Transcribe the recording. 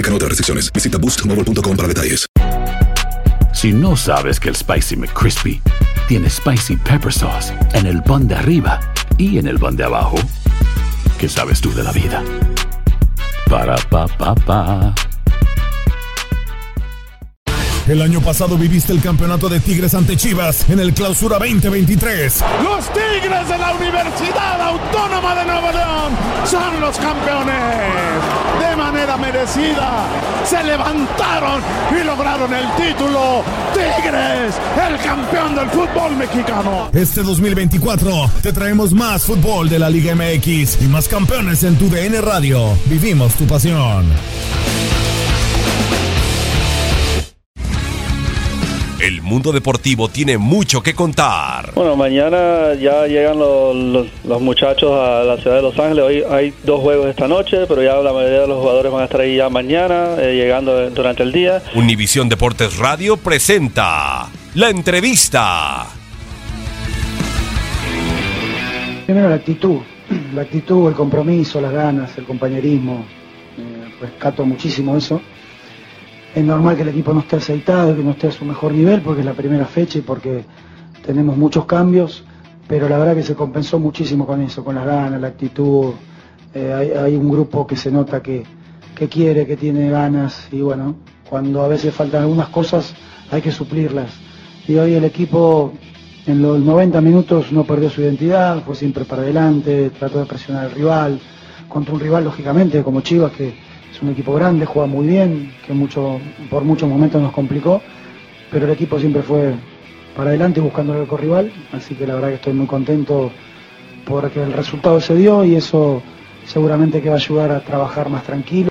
Aplican otras restricciones. Visita boostmobile.com para detalles. Si no sabes que el Spicy McCrispy tiene Spicy Pepper Sauce en el pan de arriba y en el pan de abajo, ¿qué sabes tú de la vida? Para, pa, pa, pa. El año pasado viviste el campeonato de Tigres ante Chivas en el Clausura 2023. Los Tigres de la Universidad Autónoma de Nuevo León son los campeones. De manera merecida se levantaron y lograron el título. Tigres, el campeón del fútbol mexicano. Este 2024 te traemos más fútbol de la Liga MX y más campeones en tu DN Radio. Vivimos tu pasión. El mundo deportivo tiene mucho que contar. Bueno, mañana ya llegan los, los, los, muchachos a la ciudad de Los Ángeles. Hoy hay dos juegos esta noche, pero ya la mayoría de los jugadores van a estar ahí ya mañana, eh, llegando durante el día. Univisión Deportes Radio presenta la entrevista. Primero la actitud, la actitud, el compromiso, las ganas, el compañerismo. Eh, rescato muchísimo eso es normal que el equipo no esté aceitado, que no esté a su mejor nivel, porque es la primera fecha y porque tenemos muchos cambios, pero la verdad que se compensó muchísimo con eso, con las ganas, la actitud. Eh, hay, un grupo que se nota que, que quiere, que tiene ganas y bueno, cuando a veces faltan algunas cosas hay que suplirlas. Y hoy el equipo en los 90 minutos no perdió su identidad, fue siempre para adelante, trató de presionar al rival, contra un rival lógicamente como Chivas que es un equipo grande, juega muy bien, que mucho, por muchos momentos nos complicó, pero el equipo siempre fue para adelante buscando el rival, así que la verdad que estoy muy contento porque el resultado se dio y eso seguramente que va a ayudar a trabajar más tranquilo.